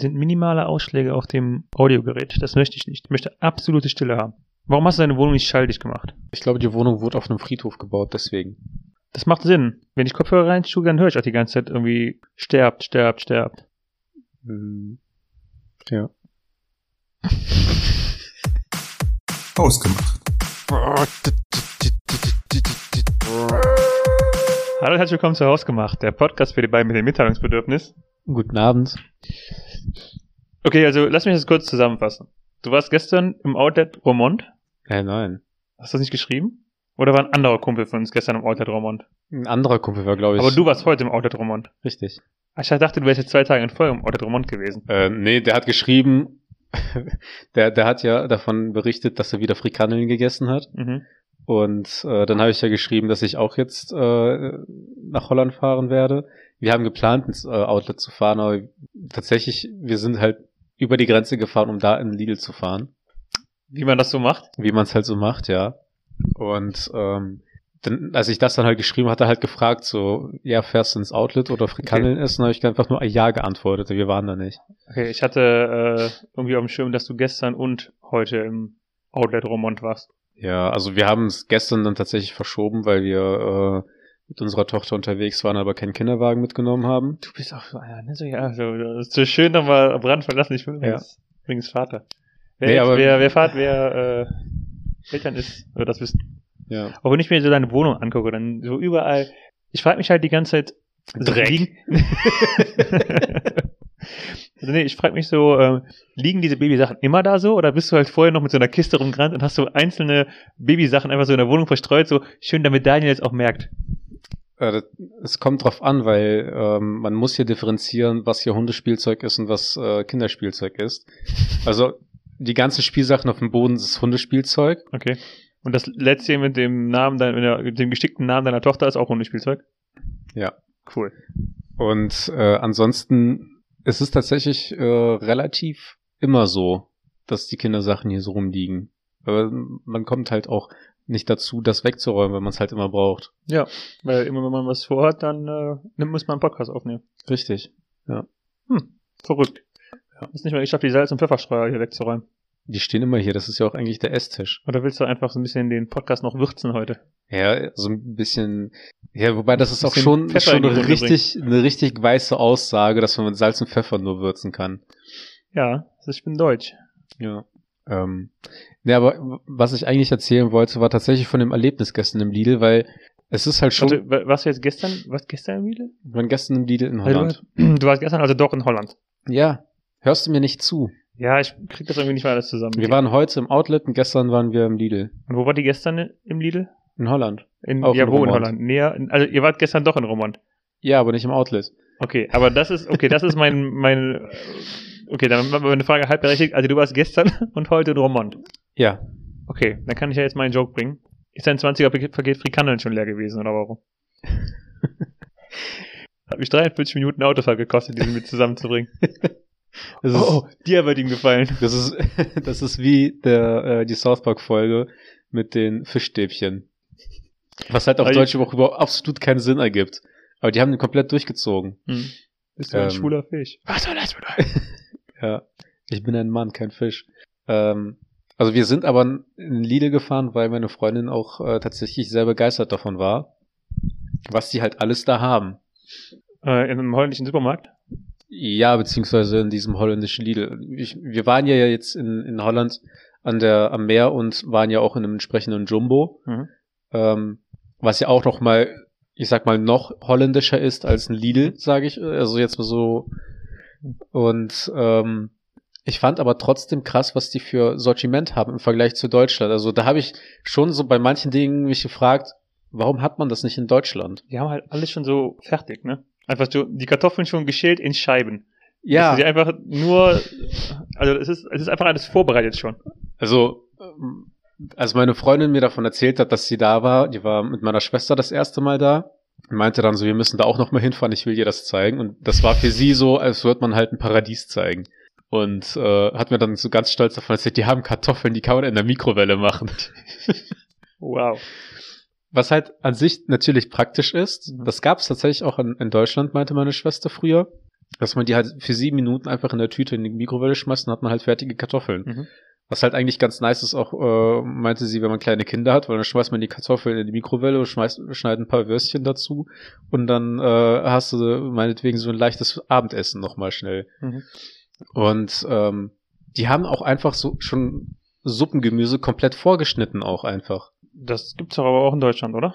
sind minimale Ausschläge auf dem Audiogerät. Das möchte ich nicht. Ich möchte absolute Stille haben. Warum hast du deine Wohnung nicht schalldicht gemacht? Ich glaube, die Wohnung wurde auf einem Friedhof gebaut, deswegen. Das macht Sinn. Wenn ich Kopfhörer reinstue, dann höre ich auch die ganze Zeit irgendwie sterbt, sterbt, sterbt. Hm. Ja. Ausgemacht. Hallo und herzlich willkommen zu Hausgemacht, der Podcast für die beiden mit dem Mitteilungsbedürfnis. Guten Abend. Okay, also lass mich das kurz zusammenfassen. Du warst gestern im Outlet Romont. Äh, nein. Hast du das nicht geschrieben? Oder war ein anderer Kumpel von uns gestern im Outlet Romont? Ein anderer Kumpel war, glaube ich. Aber du warst heute im Outlet Romont. Richtig. Ich dachte, du wärst jetzt zwei Tage in Folge im Outlet Romont gewesen. Äh, nee, der hat geschrieben, der, der hat ja davon berichtet, dass er wieder Frikanneln gegessen hat. Mhm. Und äh, dann habe ich ja geschrieben, dass ich auch jetzt äh, nach Holland fahren werde. Wir haben geplant, ins äh, Outlet zu fahren, aber tatsächlich, wir sind halt über die Grenze gefahren, um da in Lidl zu fahren. Wie man das so macht? Wie man es halt so macht, ja. Und ähm, dann, als ich das dann halt geschrieben hatte, halt gefragt, so, ja, fährst du ins Outlet oder Frikanneln Okay. essen, habe ich einfach nur Ja geantwortet. Wir waren da nicht. Okay, ich hatte äh, irgendwie auf dem Schirm, dass du gestern und heute im Outlet Romont warst. Ja, also wir haben es gestern dann tatsächlich verschoben, weil wir äh, mit unserer Tochter unterwegs waren, aber keinen Kinderwagen mitgenommen haben. Du bist auch so einer, ne? So, ja, so, so schön nochmal am Rand verlassen. Ich bin übrigens, übrigens Vater. Wer, Nee, jetzt, aber- wer, wer Vater, wer äh, Eltern ist, wird das wissen. Ja. Aber wenn ich mir so deine Wohnung angucke, dann so überall, ich frage mich halt die ganze Zeit, so Dreck. liegen- also nee, ich frage mich so, ähm, liegen diese Babysachen immer da so oder bist du halt vorher noch mit so einer Kiste rumgerannt und hast so einzelne Babysachen einfach so in der Wohnung verstreut, so schön, damit Daniel jetzt auch merkt. Äh, Es kommt drauf an, weil ähm, man muss hier differenzieren, was hier Hundespielzeug ist und was äh, Kinderspielzeug ist. Also die ganzen Spielsachen auf dem Boden ist Hundespielzeug. Okay. Und das letzte mit dem Namen, dein, mit dem gestickten Namen deiner Tochter ist auch Hundespielzeug? Ja. Cool. Und äh, ansonsten ist es tatsächlich äh, relativ immer so, dass die Kindersachen hier so rumliegen. Aber man kommt halt auch nicht dazu, das wegzuräumen, wenn man es halt immer braucht. Ja, weil immer wenn man was vorhat, dann äh, muss man einen Podcast aufnehmen. Richtig. Verrückt. Ja. Hast nicht mal geschafft, die Salz- und Pfefferstreuer hier wegzuräumen. Die stehen immer hier. Das ist ja auch eigentlich der Esstisch. Oder willst du einfach so ein bisschen den Podcast noch würzen heute? Ja, so ein bisschen. Ja, wobei das ist auch schon, Pfeffer schon eine richtig, eine richtig weiße Aussage, dass man mit Salz und Pfeffer nur würzen kann. Ja, also ich bin deutsch. Ja. Ähm, ja, aber was ich eigentlich erzählen wollte, war tatsächlich von dem Erlebnis gestern im Lidl, weil es ist halt schon, Warte, wa- warst du jetzt gestern, was gestern im Lidl? wir waren gestern im Lidl in Holland. Du, du warst gestern also doch in Holland. Ja, hörst du mir nicht zu? Ja, ich krieg das irgendwie nicht mehr alles zusammen. Wir waren heute im Outlet und gestern waren wir im Lidl. und wo war die gestern im Lidl? In Holland. In, Auch ja, in wo in Romont. Holland? Näher, also ihr wart gestern doch in Romont. Ja, aber nicht im Outlet. Okay, aber das ist, okay, das ist mein, mein, okay, dann war meine Frage halb berechtigt. Also du warst gestern und heute in Romont. Ja. Okay, dann kann ich ja jetzt meinen Joke bringen. Ist dein 20er Paket Paket Frikandeln schon leer gewesen oder warum? Hat mich 43 Minuten Autofahrt gekostet, die mit zusammenzubringen. Ist, oh, dir wird ihm gefallen. das ist, das ist wie der, äh, die South Park Folge mit den Fischstäbchen. Was halt auf Also- Deutsch überhaupt überhaupt absolut keinen Sinn ergibt. Aber die haben den komplett durchgezogen. Hm. Bist du ein Ähm. schwuler Fisch? Was soll das bedeuten? Ja. Ich bin ein Mann, kein Fisch. Ähm, also wir sind aber in Lidl gefahren, weil meine Freundin auch äh, tatsächlich sehr begeistert davon war, was die halt alles da haben. Äh, in einem holländischen Supermarkt? Ja, beziehungsweise in diesem holländischen Lidl. Ich, wir waren ja jetzt in, in Holland an der, am Meer und waren ja auch in einem entsprechenden Jumbo, Mhm. ähm, was ja auch noch mal, ich sag mal, noch holländischer ist als ein Lidl, sage ich. Also jetzt mal so. Und ähm, ich fand aber trotzdem krass, was die für Sortiment haben im Vergleich zu Deutschland. Also da habe ich schon so bei manchen Dingen mich gefragt, warum hat man das nicht in Deutschland? Die haben halt alles schon so fertig, ne? Einfach so, die Kartoffeln schon geschält in Scheiben. Ja, sie einfach nur, also es ist, es ist einfach alles vorbereitet schon. Also, ähm, als meine Freundin mir davon erzählt hat, dass sie da war, die war mit meiner Schwester das erste Mal da, meinte dann so, wir müssen da auch noch mal hinfahren, ich will dir das zeigen. Und das war für sie so, als würde man halt ein Paradies zeigen. Und äh, hat mir dann so ganz stolz davon erzählt, die haben Kartoffeln, die kann man in der Mikrowelle machen. Wow. Was halt an sich natürlich praktisch ist. Das gab es tatsächlich auch in, in Deutschland, meinte meine Schwester früher. dass man die halt für sieben Minuten einfach in der Tüte in die Mikrowelle schmeißt und hat man halt fertige Kartoffeln. Mhm. Was halt eigentlich ganz nice ist, auch äh, meinte sie, wenn man kleine Kinder hat, weil dann schmeißt man die Kartoffeln in die Mikrowelle und schmeißt, schneidet ein paar Würstchen dazu und dann äh, hast du meinetwegen so ein leichtes Abendessen nochmal schnell. Mhm. Und ähm, die haben auch einfach so schon Suppengemüse komplett vorgeschnitten auch einfach. Das gibt's doch aber auch in Deutschland, oder?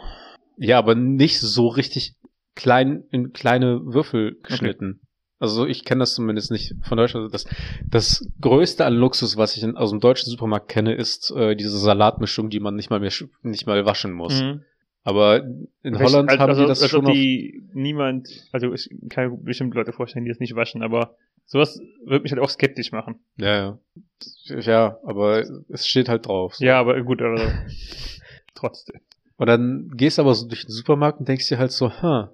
Ja, aber nicht so richtig klein in kleine Würfel geschnitten. Also ich kenne das zumindest nicht von Deutschland. Das, das größte an Luxus, was ich in, aus dem deutschen Supermarkt kenne, ist äh, diese Salatmischung, die man nicht mal mehr nicht mal waschen muss. Mhm. Aber in Holland also, haben also, die das als schon die niemand, also ich kann mir bestimmt Leute vorstellen, die das nicht waschen, aber sowas würde mich halt auch skeptisch machen. Ja, ja. Ja, aber es steht halt drauf. so. Ja, aber gut, also trotzdem. Und dann gehst du aber so durch den Supermarkt und denkst dir halt so, hm,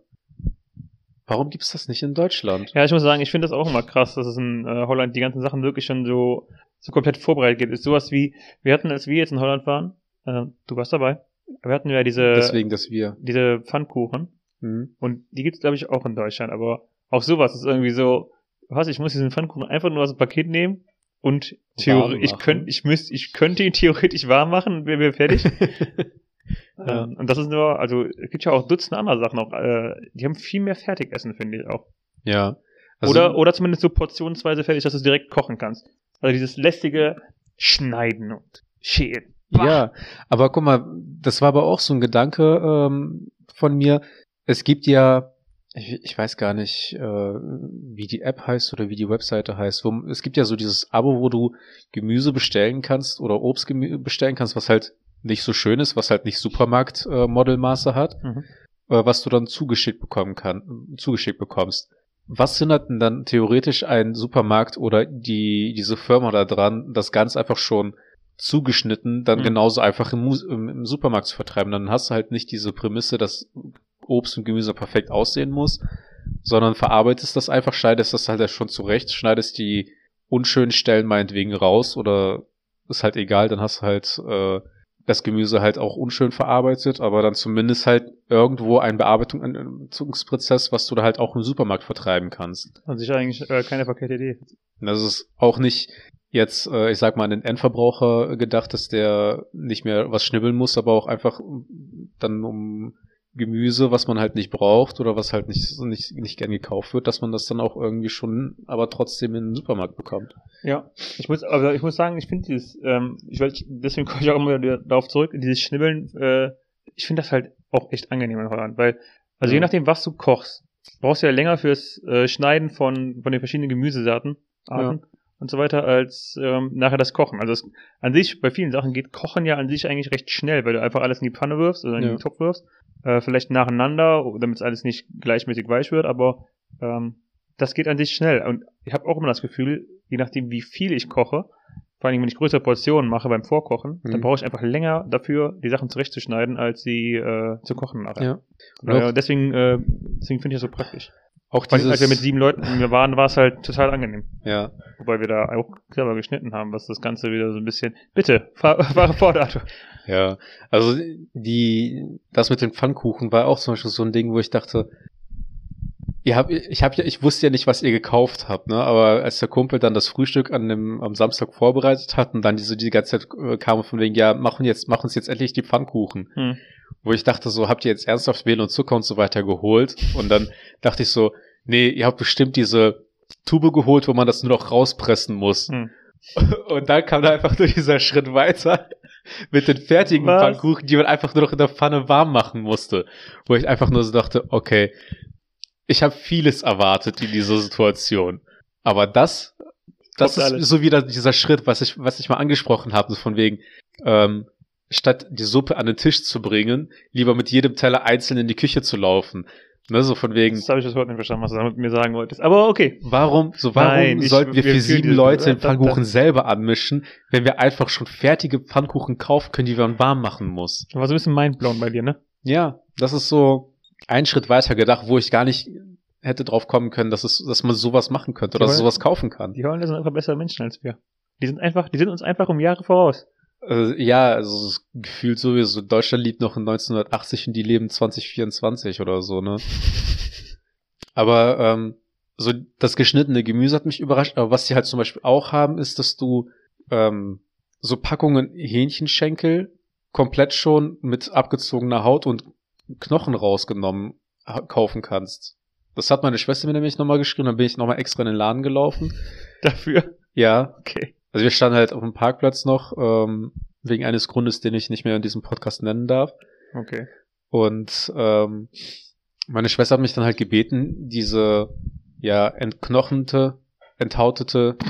warum gibt's das nicht in Deutschland? Ja, ich muss sagen, ich finde das auch immer krass, dass es in äh, Holland die ganzen Sachen wirklich schon so, so komplett vorbereitet gibt. Ist sowas wie, wir hatten, als wir jetzt in Holland waren, äh, du warst dabei, wir hatten ja diese, Deswegen, dass wir. diese Pfannkuchen Hm. und die gibt's glaube ich auch in Deutschland, aber auch sowas ist irgendwie so, was, ich muss diesen Pfannkuchen einfach nur aus dem Paket nehmen und theoretisch, ich könnte, ich müsste, ich könnte ihn theoretisch warm machen und wäre wär fertig. Ja. Ähm, und das ist nur, also es gibt ja auch Dutzende andere Sachen auch, äh, die haben viel mehr Fertigessen, finde ich auch. ja. Also, oder, oder zumindest so portionsweise fertig, dass du es direkt kochen kannst. Also dieses lästige Schneiden und Schälen. Ja, aber guck mal, das war aber auch so ein Gedanke ähm, von mir. Es gibt ja, ich, ich weiß gar nicht, äh, wie die App heißt oder wie die Webseite heißt. Wo, es gibt ja so dieses Abo, wo du Gemüse bestellen kannst oder Obst bestellen kannst, was halt nicht so schön ist, was halt nicht Supermarkt-Modelmaße hat, Mhm. äh, was du dann zugeschickt bekommen kann, zugeschickt bekommst. Was hindert denn dann theoretisch ein Supermarkt oder die diese Firma da dran, das ganz einfach schon zugeschnitten, dann Mhm. genauso einfach im, im, im Supermarkt zu vertreiben. Dann hast du halt nicht diese Prämisse, dass Obst und Gemüse perfekt aussehen muss, sondern verarbeitest das einfach, schneidest das halt schon zurecht, schneidest die unschönen Stellen meinetwegen raus oder ist halt egal, dann hast du halt äh, das Gemüse halt auch unschön verarbeitet, aber dann zumindest halt irgendwo ein Bearbeitungsprozess, was du da halt auch im Supermarkt vertreiben kannst. An sich eigentlich äh, keine verkehrte Idee. Das ist auch nicht jetzt, äh, ich sag mal, an den Endverbraucher gedacht, dass der nicht mehr was schnibbeln muss, aber auch einfach dann um Gemüse, was man halt nicht braucht oder was halt nicht, nicht, nicht gern gekauft wird, dass man das dann auch irgendwie schon, aber trotzdem in den Supermarkt bekommt. Ja, ich muss, aber ich muss sagen, ich finde dieses, ähm, ich weiß, deswegen komme ich auch immer wieder darauf zurück, dieses Schnibbeln, äh, ich finde das halt auch echt angenehm in Holland, weil, also Ja. je nachdem, was du kochst, brauchst du ja länger fürs äh, Schneiden von, von den verschiedenen Gemüsesorten Arten und so weiter, als ähm, nachher das Kochen. Also es, an sich, bei vielen Sachen geht Kochen ja an sich eigentlich recht schnell, weil du einfach alles in die Pfanne wirfst oder in Ja. den Topf wirfst, äh, vielleicht nacheinander, damit es alles nicht gleichmäßig weich wird, aber ähm, das geht an sich schnell. Und ich habe auch immer das Gefühl, je nachdem, wie viel ich koche, vor allem wenn ich größere Portionen mache beim Vorkochen, dann Mhm. brauche ich einfach länger dafür, die Sachen zurechtzuschneiden, als sie äh, zu kochen nachher. Ja. Daher, deswegen, äh, deswegen finde ich das so praktisch. Auch dieses, als wir mit sieben Leuten waren, war es halt total angenehm. ja, Wobei wir da auch clever geschnitten haben, was das Ganze wieder so ein bisschen. Bitte, fahr, fahre fort, Arthur. Ja, also die, das mit den Pfannkuchen war auch zum Beispiel so ein Ding, wo ich dachte, ihr habt, ich habe ja, ich wusste ja nicht, was ihr gekauft habt, ne? Aber als der Kumpel dann das Frühstück an dem am Samstag vorbereitet hat und dann diese die ganze Zeit äh, kam von wegen, ja, machen jetzt, machen uns jetzt endlich die Pfannkuchen, Hm. wo ich dachte so, habt ihr jetzt ernsthaft Mehl und Zucker und so weiter geholt? Und dann dachte ich so, nee, ihr habt bestimmt diese Tube geholt, wo man das nur noch rauspressen muss. Hm. Und dann kam da einfach nur dieser Schritt weiter mit den fertigen Was? Pfannkuchen, die man einfach nur noch in der Pfanne warm machen musste. Wo ich einfach nur so dachte, okay, ich habe vieles erwartet in dieser Situation. Aber das, das Toppt ist alles. so wieder dieser Schritt, was ich, was ich mal angesprochen habe, so von wegen, ähm, statt die Suppe an den Tisch zu bringen, lieber mit jedem Teller einzeln in die Küche zu laufen. Ne, so von wegen, Das habe ich das Wort nicht verstanden, was du damit mir sagen wolltest. Aber okay. Warum, so warum Nein, ich- sollten wir wir für sieben Leute den Pfannkuchen selber anmischen, wenn wir einfach schon fertige Pfannkuchen kaufen können, die man warm machen muss? War so ein bisschen mindblown bei dir, ne? Ja, das ist so ein Schritt weiter gedacht, wo ich gar nicht hätte drauf kommen können, dass es, dass man sowas machen könnte oder sowas kaufen kann. Die Holländer sind einfach bessere Menschen als wir. Die sind einfach, die sind uns einfach um Jahre voraus. Äh, ja, also es ist gefühlt sowieso, Deutschland lebt noch in 1980 und die leben 2024 oder so, ne? Aber ähm, so das geschnittene Gemüse hat mich überrascht, aber was sie halt zum Beispiel auch haben, ist, dass du ähm, so Packungen Hähnchenschenkel komplett schon mit abgezogener Haut und Knochen rausgenommen kaufen kannst. Das hat meine Schwester mir nämlich nochmal geschrieben, dann bin ich nochmal extra in den Laden gelaufen. Dafür? Ja. Okay. Also wir standen halt auf dem Parkplatz noch, ähm, wegen eines Grundes, den ich nicht mehr in diesem Podcast nennen darf. Okay. Und ähm, meine Schwester hat mich dann halt gebeten, diese ja entknochente, enthautete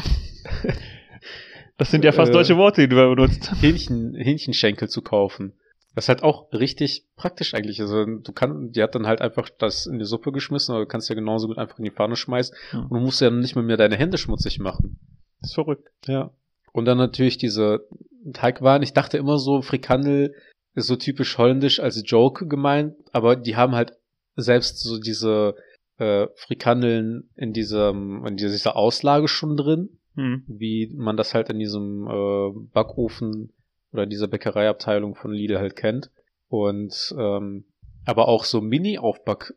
Das sind ja fast Äh, deutsche Worte, die du benutzt. Hähnchen, Hähnchenschenkel zu kaufen. Das ist halt auch richtig praktisch eigentlich. Also du kannst, die hat dann halt einfach das in die Suppe geschmissen, aber du kannst ja genauso gut einfach in die Pfanne schmeißen Hm. und du musst ja nicht mehr, mehr deine Hände schmutzig machen. Das ist verrückt. Ja. Und dann natürlich diese Teigwaren. Ich dachte immer so, Frikandel ist so typisch holländisch als Joke gemeint, aber die haben halt selbst so diese äh, Frikandeln in diesem, in dieser Auslage schon drin, Hm. wie man das halt in diesem äh, Backofen oder dieser Bäckereiabteilung von Lidl halt kennt. Und ähm, aber auch so Mini-Aufback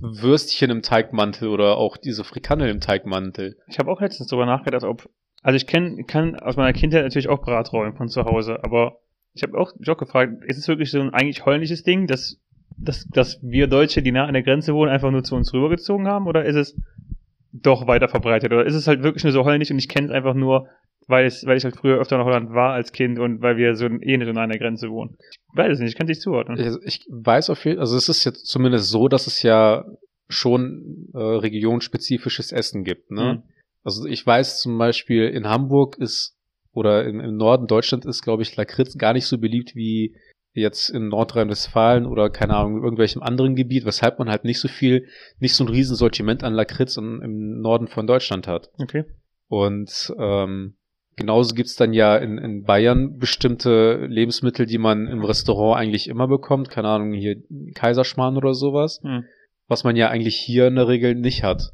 Würstchen im Teigmantel oder auch diese Frikandel im Teigmantel. Ich habe auch letztens darüber nachgedacht, ob. Also ich kenn, kann aus meiner Kindheit natürlich auch Bratrollen von zu Hause, aber ich habe auch, auch gefragt, ist es wirklich so ein eigentlich holländisches Ding, dass, dass, dass wir Deutsche, die nah an der Grenze wohnen, einfach nur zu uns rübergezogen haben? Oder ist es doch weiter verbreitet? Oder ist es halt wirklich nur so holländisch und ich kenne es einfach nur, weil, es, weil ich halt früher öfter nach Holland war als Kind und weil wir so eh nicht an der Grenze wohnen? Ich weiß es nicht, ich kann es nicht zuordnen. Also ich weiß auf jeden Fall, also es ist jetzt zumindest so, dass es ja schon äh, regionspezifisches Essen gibt. Ne? Mhm. Also ich weiß zum Beispiel in Hamburg ist oder im, im Norden Deutschland ist, glaube ich, Lakritz gar nicht so beliebt wie jetzt in Nordrhein-Westfalen oder keine Ahnung, irgendwelchem anderen Gebiet, weshalb man halt nicht so viel, nicht so ein Riesensortiment an Lakritz im, im Norden von Deutschland hat. Okay. Und ähm, genauso gibt's dann ja in, in Bayern bestimmte Lebensmittel, die man im Restaurant eigentlich immer bekommt. Keine Ahnung, hier Kaiserschmarrn oder sowas, Hm. was man ja eigentlich hier in der Regel nicht hat.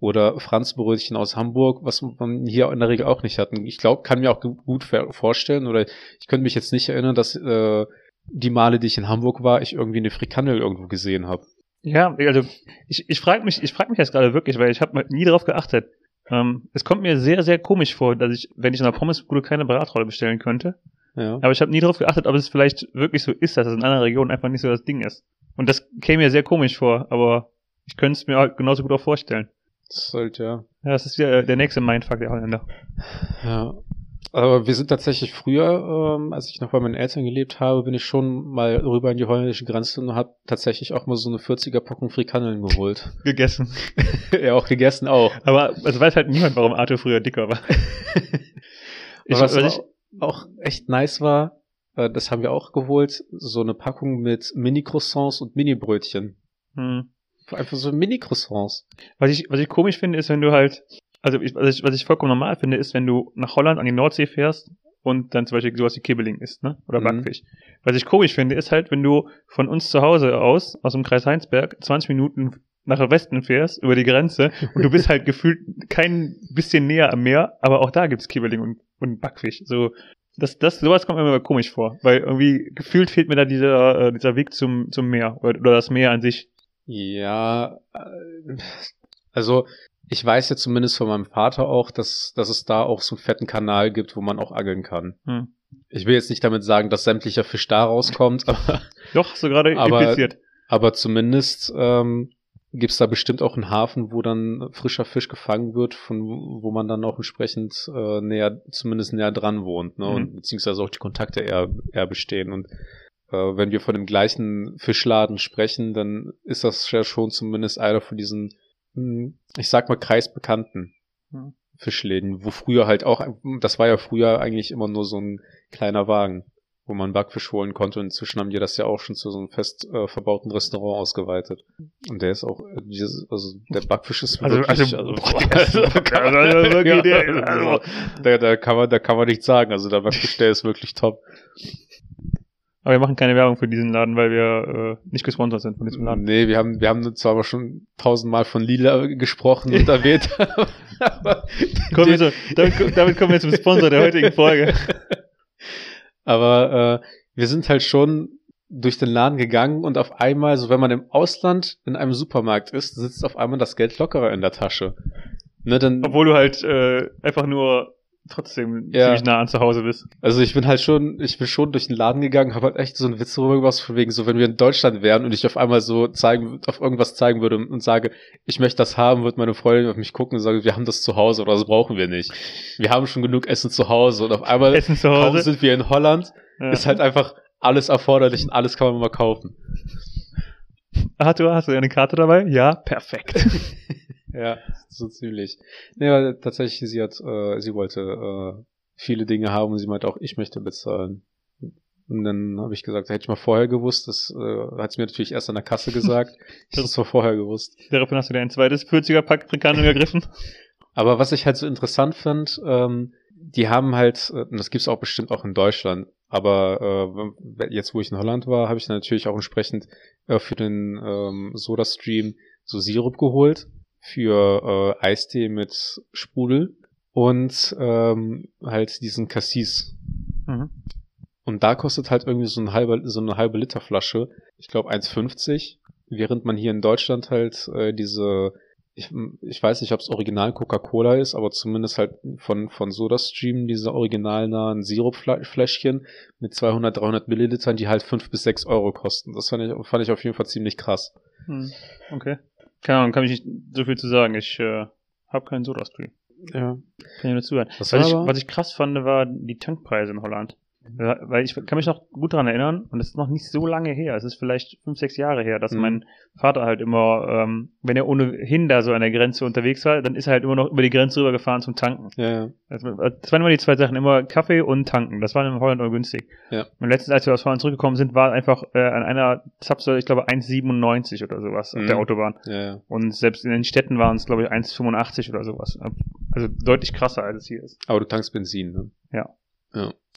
Oder Franzbrötchen aus Hamburg, was man hier in der Regel auch nicht hat. Und ich glaube, kann mir auch gut vorstellen, oder ich könnte mich jetzt nicht erinnern, dass äh, die Male, die ich in Hamburg war, ich irgendwie eine Frikandel irgendwo gesehen habe. Ja, also ich, ich frage mich, ich frage mich jetzt gerade wirklich, weil ich habe nie darauf geachtet. Ähm, es kommt mir sehr, sehr komisch vor, dass ich, wenn ich in einer Pommesbude keine Bratrolle bestellen könnte, Ja. aber ich habe nie darauf geachtet, ob es vielleicht wirklich so ist, dass es in einer Region einfach nicht so das Ding ist. Und das käme mir sehr komisch vor, aber ich könnte es mir halt genauso gut auch vorstellen. Das ist halt, ja. Ja, das ist ja der nächste Mindfuck der Holländer. Ja. Aber wir sind tatsächlich früher, ähm, als ich noch bei meinen Eltern gelebt habe, bin ich schon mal rüber an die holländische Grenze und habe tatsächlich auch mal so eine 40er Packung Frikandeln geholt. Gegessen. ja, auch gegessen auch. Aber es weiß halt niemand, warum Arthur früher dicker war. ich, Aber was was ich, auch, auch echt nice war, äh, das haben wir auch geholt, so eine Packung mit Mini-Croissants und Mini-Brötchen. hm. Einfach so Mini-Croissants. Was ich, was ich komisch finde, ist, wenn du halt, also ich, was, ich, was ich vollkommen normal finde, ist, wenn du nach Holland an die Nordsee fährst und dann zum Beispiel sowas wie Kibbeling isst, ne? Oder Mhm. Backfisch. Was ich komisch finde, ist halt, wenn du von uns zu Hause aus, aus dem Kreis Heinsberg, 20 Minuten nach Westen fährst, über die Grenze, und du bist halt gefühlt kein bisschen näher am Meer, aber auch da gibt's Kibbeling und, und Backfisch. So, das, das, sowas kommt mir immer komisch vor, weil irgendwie gefühlt fehlt mir da dieser, äh, dieser Weg zum, zum Meer oder, oder das Meer an sich. Ja, äh, also ich weiß ja zumindest von meinem Vater auch, dass, dass es da auch so einen fetten Kanal gibt, wo man auch angeln kann. Hm. Ich will jetzt nicht damit sagen, dass sämtlicher Fisch da rauskommt, aber, Doch, so gerade Aber- impliziert. aber zumindest ähm, gibt es da bestimmt auch einen Hafen, wo dann frischer Fisch gefangen wird, von wo man dann auch entsprechend äh, näher, zumindest näher dran wohnt, ne? Mhm. Und beziehungsweise auch die Kontakte eher, eher bestehen. Und äh, wenn wir von dem gleichen Fischladen sprechen, dann ist das ja schon zumindest einer von diesen, ich sag mal, kreisbekannten Mhm. Fischläden, wo früher halt auch, das war ja früher eigentlich immer nur so ein kleiner Wagen, wo man Backfisch holen konnte. Und inzwischen haben die das ja auch schon zu so einem fest äh, verbauten Restaurant ausgeweitet. Und der ist auch, äh, also der Backfisch ist Also- wirklich, also- also, da kann man, da kann man nichts sagen. Also der Backfisch, der ist wirklich top. Aber wir machen keine Werbung für diesen Laden, weil wir äh, nicht gesponsert sind von diesem Laden. Nee, wir haben, wir haben zwar aber schon tausendmal von Lila gesprochen und erwähnt. aber Kommen wir so, damit, damit kommen wir zum Sponsor der heutigen Folge. Aber äh, wir sind halt schon durch den Laden gegangen und auf einmal, so wenn man im Ausland in einem Supermarkt ist, sitzt auf einmal das Geld lockerer in der Tasche. Ne, dann, Obwohl du halt äh, einfach nur trotzdem Ja. ziemlich nah an zu Hause bist. also ich bin halt schon, ich bin schon durch den Laden gegangen, habe halt echt so einen Witz darüber gemacht, von wegen so, wenn wir in Deutschland wären und ich auf einmal so zeigen, auf irgendwas zeigen würde und sage, ich möchte das haben, wird meine Freundin auf mich gucken und sagen, wir haben das zu Hause oder das brauchen wir nicht. Wir haben schon genug Essen zu Hause und auf einmal Essen zu kaum Hause. sind wir in Holland, Ja. ist halt einfach alles erforderlich und alles kann man mal kaufen. Arthur, hast du eine Karte dabei? Ja, perfekt. Ja, so ziemlich. Nee, aber tatsächlich, sie hat, äh, sie wollte äh, viele Dinge haben und sie meinte auch, ich möchte bezahlen. Und dann habe ich gesagt, hätte ich mal vorher gewusst, das äh, hat sie mir natürlich erst an der Kasse gesagt. ich hätte es zwar vorher gewusst. Daraufhin hast du dir ein zweites 40er Pack Frikandel gegriffen. Aber was ich halt so interessant fand, ähm, die haben halt, äh, und das gibt's auch bestimmt auch in Deutschland, aber äh, jetzt, wo ich in Holland war, habe ich natürlich auch entsprechend äh, für den ähm, Soda-Stream so Sirup geholt für äh, Eistee mit Sprudel und ähm, halt diesen Cassis. Mhm. Und da kostet halt irgendwie so, ein halber, so eine halbe Liter Flasche, ich glaube 1,50, während man hier in Deutschland halt äh, diese, ich, ich weiß nicht, ob es original Coca-Cola ist, aber zumindest halt von, von SodaStream diese originalnahen Sirupfläschchen mit 200, 300 Millilitern, die halt 5 bis 6 Euro kosten. Das fand ich, fand ich auf jeden Fall ziemlich krass. Hm. Okay. Keine Ahnung, kann ich nicht so viel zu sagen. Ich äh, habe keinen Soda-Stream. Ja. Kann ich nur zuhören. Was Was ich, was ich krass fand, war die Tankpreise in Holland. Ja, Weil ich kann mich noch gut daran erinnern, und es ist noch nicht so lange her, es ist vielleicht fünf, sechs Jahre her, dass Mhm. mein Vater halt immer, ähm, wenn er ohnehin da so an der Grenze unterwegs war, dann ist er halt immer noch über die Grenze rübergefahren zum Tanken. Ja, ja. Also, Das waren immer die zwei Sachen, immer Kaffee und Tanken. Das war in Holland immer günstig. Ja. Und letztens, als wir aus Holland zurückgekommen sind, war einfach äh, an einer Zapfsäule, ich glaube, 1,97 oder sowas auf Mhm. der Autobahn. ja, ja. Und selbst in den Städten waren es, glaube ich, 1,85 oder sowas. Also deutlich krasser, als es hier ist. Aber du tankst Benzin, ne? Ja,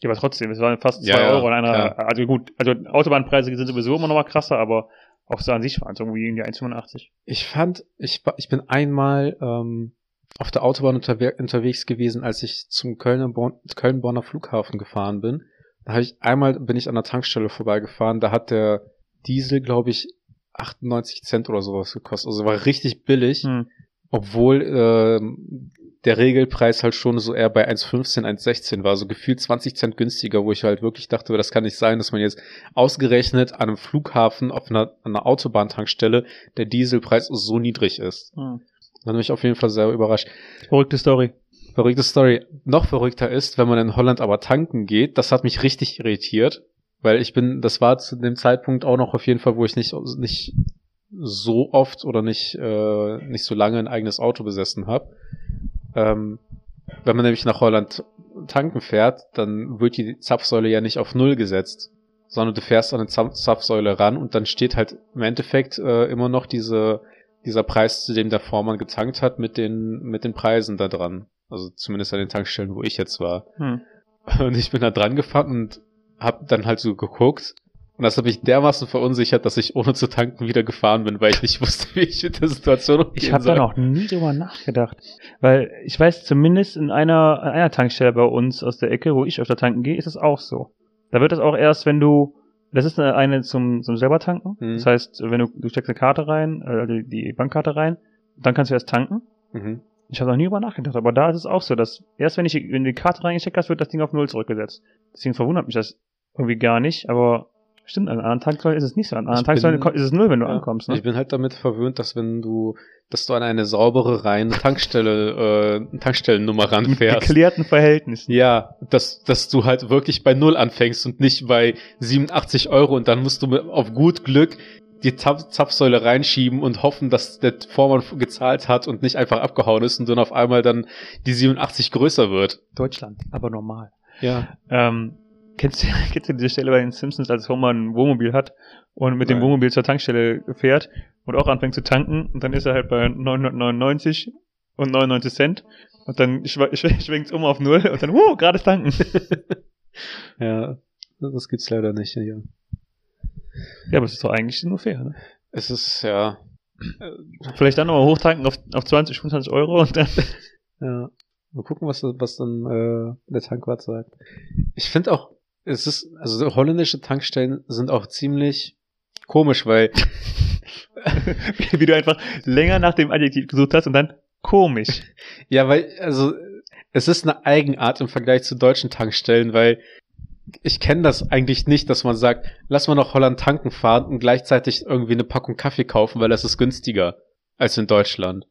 aber trotzdem, es waren fast Ja, 2 ja, Euro an einer, klar. also gut, also Autobahnpreise sind sowieso immer noch mal krasser, aber auch so an sich waren es irgendwie in die 1,85. Ich fand, ich, ich bin einmal ähm, auf der Autobahn unterwe unterwegs gewesen, als ich zum Kölner Born Köln-Bonner Flughafen gefahren bin. Da habe ich einmal bin ich an der Tankstelle vorbeigefahren. Da hat der Diesel, glaube ich, 98 Cent oder sowas gekostet. Also war richtig billig, Hm. obwohl ähm, der Regelpreis halt schon so eher bei 1,15, 1,16 war. So gefühlt 20 Cent günstiger, wo ich halt wirklich dachte, das kann nicht sein, dass man jetzt ausgerechnet an einem Flughafen auf einer, einer Autobahntankstelle der Dieselpreis so niedrig ist. Hm. Das hat mich auf jeden Fall sehr überrascht. Verrückte Story. Verrückte Story. Noch verrückter ist, wenn man in Holland aber tanken geht, das hat mich richtig irritiert, weil ich bin, das war zu dem Zeitpunkt auch noch auf jeden Fall, wo ich nicht, nicht so oft oder nicht, äh, nicht so lange ein eigenes Auto besessen habe. Ähm, wenn man nämlich nach Holland tanken fährt, dann wird die Zapfsäule ja nicht auf Null gesetzt, sondern du fährst an eine Zapf Zapfsäule ran und dann steht halt im Endeffekt äh, immer noch diese, dieser Preis, zu dem der Vormann getankt hat, mit den, mit den Preisen da dran. Also zumindest an den Tankstellen, wo ich jetzt war. Hm. Und ich bin da dran gefahren und hab dann halt so geguckt. Und das hat mich dermaßen verunsichert, dass ich ohne zu tanken wieder gefahren bin, weil ich nicht wusste, wie ich mit der Situation umgehen Ich habe da noch nie drüber nachgedacht. Weil ich weiß, zumindest in einer, an einer Tankstelle bei uns aus der Ecke, wo ich öfter tanken gehe, ist es auch so. Da wird es auch erst, wenn du, das ist eine, eine zum, zum selber tanken. Mhm. Das heißt, wenn du, du steckst eine Karte rein, äh, die, die Bankkarte rein, dann kannst du erst tanken. Mhm. Ich habe noch nie drüber nachgedacht, aber da ist es auch so, dass erst wenn ich wenn du die Karte reingesteckt hast, wird das Ding auf Null zurückgesetzt. Deswegen verwundert mich das irgendwie gar nicht, aber stimmt, an anderen Tanksäulen ist es nicht so. An anderen Tanksäulen ist es null, wenn du Ja. ankommst. Ne? Ich bin halt damit verwöhnt, dass wenn du, dass du an eine saubere, reine Tankstelle, äh, Tankstellennummer Mit ranfährst. geklärten Verhältnissen. Ja, dass, dass du halt wirklich bei Null anfängst und nicht bei 87 Euro und dann musst du mit, auf gut Glück die Zapf Zapfsäule reinschieben und hoffen, dass der Vormann gezahlt hat und nicht einfach abgehauen ist und dann auf einmal dann die 87 größer wird. Deutschland, aber normal. Ja. Ähm, kennst, du, kennst du diese Stelle bei den Simpsons, als Homer ein Wohnmobil hat und mit dem Nein. Wohnmobil zur Tankstelle fährt und auch anfängt zu tanken und dann ist er halt bei 999 und 99 Cent und dann schw schwenkt's um auf Null und dann, uh, gratis tanken. Ja, das gibt's leider nicht hier. ja, aber es ist doch eigentlich nur fair, ne? Es ist, ja, Vielleicht dann nochmal hochtanken auf, auf 20, 25 Euro und dann. ja. Mal gucken, was, was dann äh, der Tankwart sagt. Ich finde auch, es ist, also holländische Tankstellen sind auch ziemlich komisch, weil wie, du einfach länger nach dem Adjektiv gesucht hast und dann komisch. Ja, weil, also, es ist eine Eigenart im Vergleich zu deutschen Tankstellen, weil ich kenne das eigentlich nicht, dass man sagt, lass mal nach Holland tanken fahren und gleichzeitig irgendwie eine Packung Kaffee kaufen, weil das ist günstiger als in Deutschland.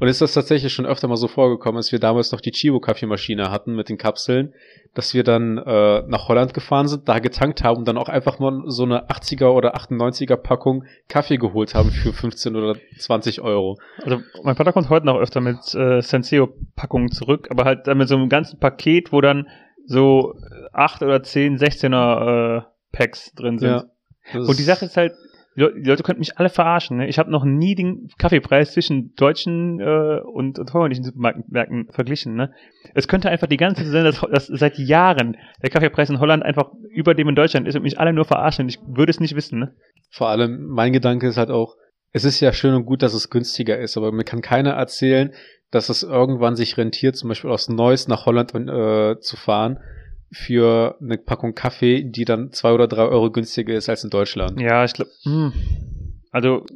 Und ist das tatsächlich schon öfter mal so vorgekommen, als wir damals noch die Chibo Kaffeemaschine hatten mit den Kapseln, dass wir dann äh, nach Holland gefahren sind, da getankt haben und dann auch einfach mal so eine 80er oder 98er Packung Kaffee geholt haben für 15 oder 20 Euro. Also mein Vater kommt heute noch öfter mit äh, Senseo-Packungen zurück, aber halt dann mit so einem ganzen Paket, wo dann so acht oder zehn 16er äh, Packs drin sind. Ja, und die Sache ist halt, die Leute könnten mich alle verarschen. Ne? Ich habe noch nie den Kaffeepreis zwischen deutschen äh, und, und holländischen Supermärkten verglichen. Ne? Es könnte einfach die ganze Zeit sein, dass, dass seit Jahren der Kaffeepreis in Holland einfach über dem in Deutschland ist und mich alle nur verarschen. Ich würde es nicht wissen. Ne? Vor allem, mein Gedanke ist halt auch, es ist ja schön und gut, dass es günstiger ist, aber mir kann keiner erzählen, dass es irgendwann sich rentiert, zum Beispiel aus Neuss nach Holland äh, zu fahren für eine Packung Kaffee, die dann zwei oder drei Euro günstiger ist als in Deutschland. Ja, ich glaube, hm. also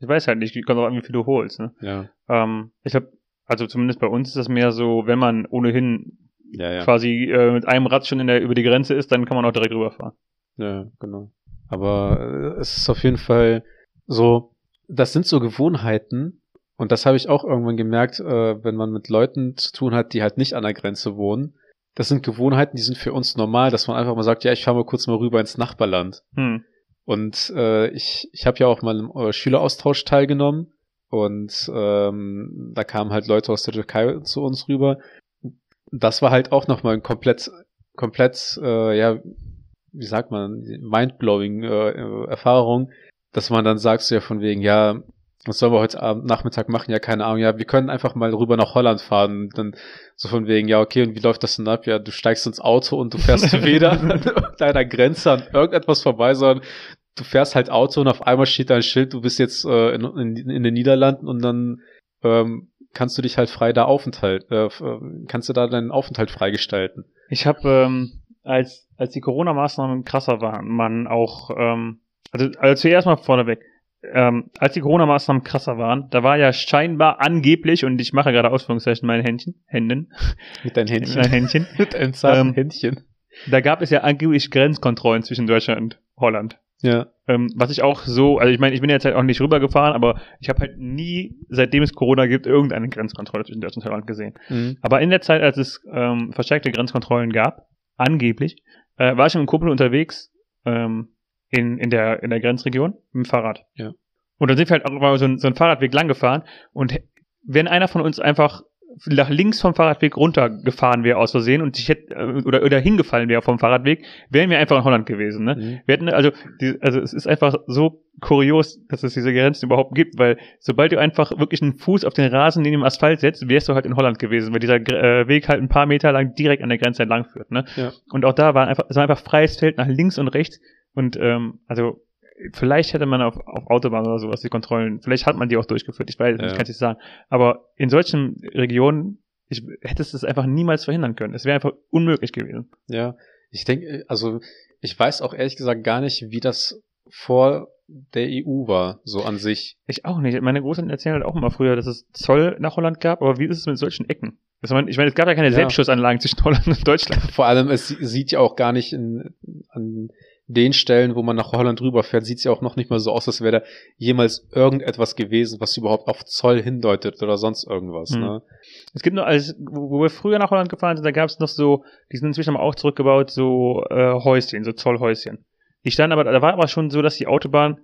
ich weiß halt nicht, ich kann auch an, wie viel du holst. Ne? Ja. Ähm, ich glaube, also zumindest bei uns ist das mehr so, wenn man ohnehin ja, ja. quasi äh, mit einem Rad schon in der, über die Grenze ist, dann kann man auch direkt rüberfahren. Ja, genau. Aber äh, es ist auf jeden Fall so, das sind so Gewohnheiten, und das habe ich auch irgendwann gemerkt, äh, wenn man mit Leuten zu tun hat, die halt nicht an der Grenze wohnen, das sind Gewohnheiten, die sind für uns normal, dass man einfach mal sagt, ja, ich fahre mal kurz mal rüber ins Nachbarland. Hm. Und äh, ich, ich habe ja auch mal im äh, Schüleraustausch teilgenommen und ähm, da kamen halt Leute aus der Türkei zu uns rüber. Das war halt auch nochmal ein komplett, komplett, äh, ja, wie sagt man, mindblowing äh, Erfahrung, dass man dann sagt so ja von wegen, ja, was sollen wir heute Abend, Nachmittag machen? Ja, keine Ahnung. Ja, wir können einfach mal rüber nach Holland fahren. Und dann so von wegen, ja, okay, und wie läuft das denn ab? Ja, du steigst ins Auto und du fährst weder an deiner Grenze an irgendetwas vorbei, sondern du fährst halt Auto und auf einmal steht da ein Schild, du bist jetzt äh, in, in, in den Niederlanden und dann ähm, kannst du dich halt frei da Aufenthalt, äh, äh kannst du da deinen Aufenthalt freigestalten. Ich habe, ähm, als, als die Corona-Maßnahmen krasser waren, man auch, ähm, also, also zuerst mal vorneweg, ähm, als die Corona-Maßnahmen krasser waren, da war ja scheinbar angeblich, und ich mache gerade Ausführungszeichen meinen Händchen, Händen. Mit deinem Händchen. Mit deinem Händchen. Mit einem zarten ähm, Händchen. Da gab es ja angeblich Grenzkontrollen zwischen Deutschland und Holland. Ja. Ähm, was ich auch so, also ich meine, ich bin jetzt halt auch nicht rübergefahren, aber ich habe halt nie, seitdem es Corona gibt, irgendeine Grenzkontrolle zwischen Deutschland und Holland gesehen. Mhm. Aber in der Zeit, als es ähm, verstärkte Grenzkontrollen gab, angeblich, äh, war ich mit einem Kumpel unterwegs, ähm, in, in, der, in der Grenzregion mit dem Fahrrad. Ja. Und dann sind wir halt auch mal so, ein, so ein Fahrradweg lang gefahren und wenn einer von uns einfach nach links vom Fahrradweg runtergefahren wäre aus Versehen und ich hätte äh, oder oder hingefallen wäre vom Fahrradweg, wären wir einfach in Holland gewesen. Ne? Mhm. Wir hätten also die, also es ist einfach so kurios, dass es diese Grenzen überhaupt gibt, weil sobald du einfach wirklich einen Fuß auf den Rasen neben dem Asphalt setzt, wärst du halt in Holland gewesen, weil dieser äh, Weg halt ein paar Meter lang direkt an der Grenze entlang führt. Ne? Ja. Und auch da war einfach es war einfach freies Feld nach links und rechts und ähm, also vielleicht hätte man auf, auf Autobahn oder sowas die Kontrollen, vielleicht hat man die auch durchgeführt, ich weiß, ja. ich kann es nicht sagen. Aber in solchen Regionen, ich hätte es einfach niemals verhindern können. Es wäre einfach unmöglich gewesen. Ja, ich denke, also ich weiß auch ehrlich gesagt gar nicht, wie das vor der EU war, so an sich. Ich auch nicht. Meine Großeltern erzählen halt auch immer früher, dass es Zoll nach Holland gab, aber wie ist es mit solchen Ecken? ich meine, es gab ja keine ja. Selbstschussanlagen zwischen Holland und Deutschland. Vor allem, es sieht ja auch gar nicht in, an den Stellen, wo man nach Holland rüberfährt, sieht es ja auch noch nicht mal so aus, als wäre da jemals irgendetwas gewesen, was überhaupt auf Zoll hindeutet oder sonst irgendwas. Mhm. Ne? Es gibt nur, als wo wir früher nach Holland gefahren sind, da gab es noch so, die sind inzwischen aber auch zurückgebaut, so äh, Häuschen, so Zollhäuschen. Die standen aber, da war aber schon so, dass die Autobahn,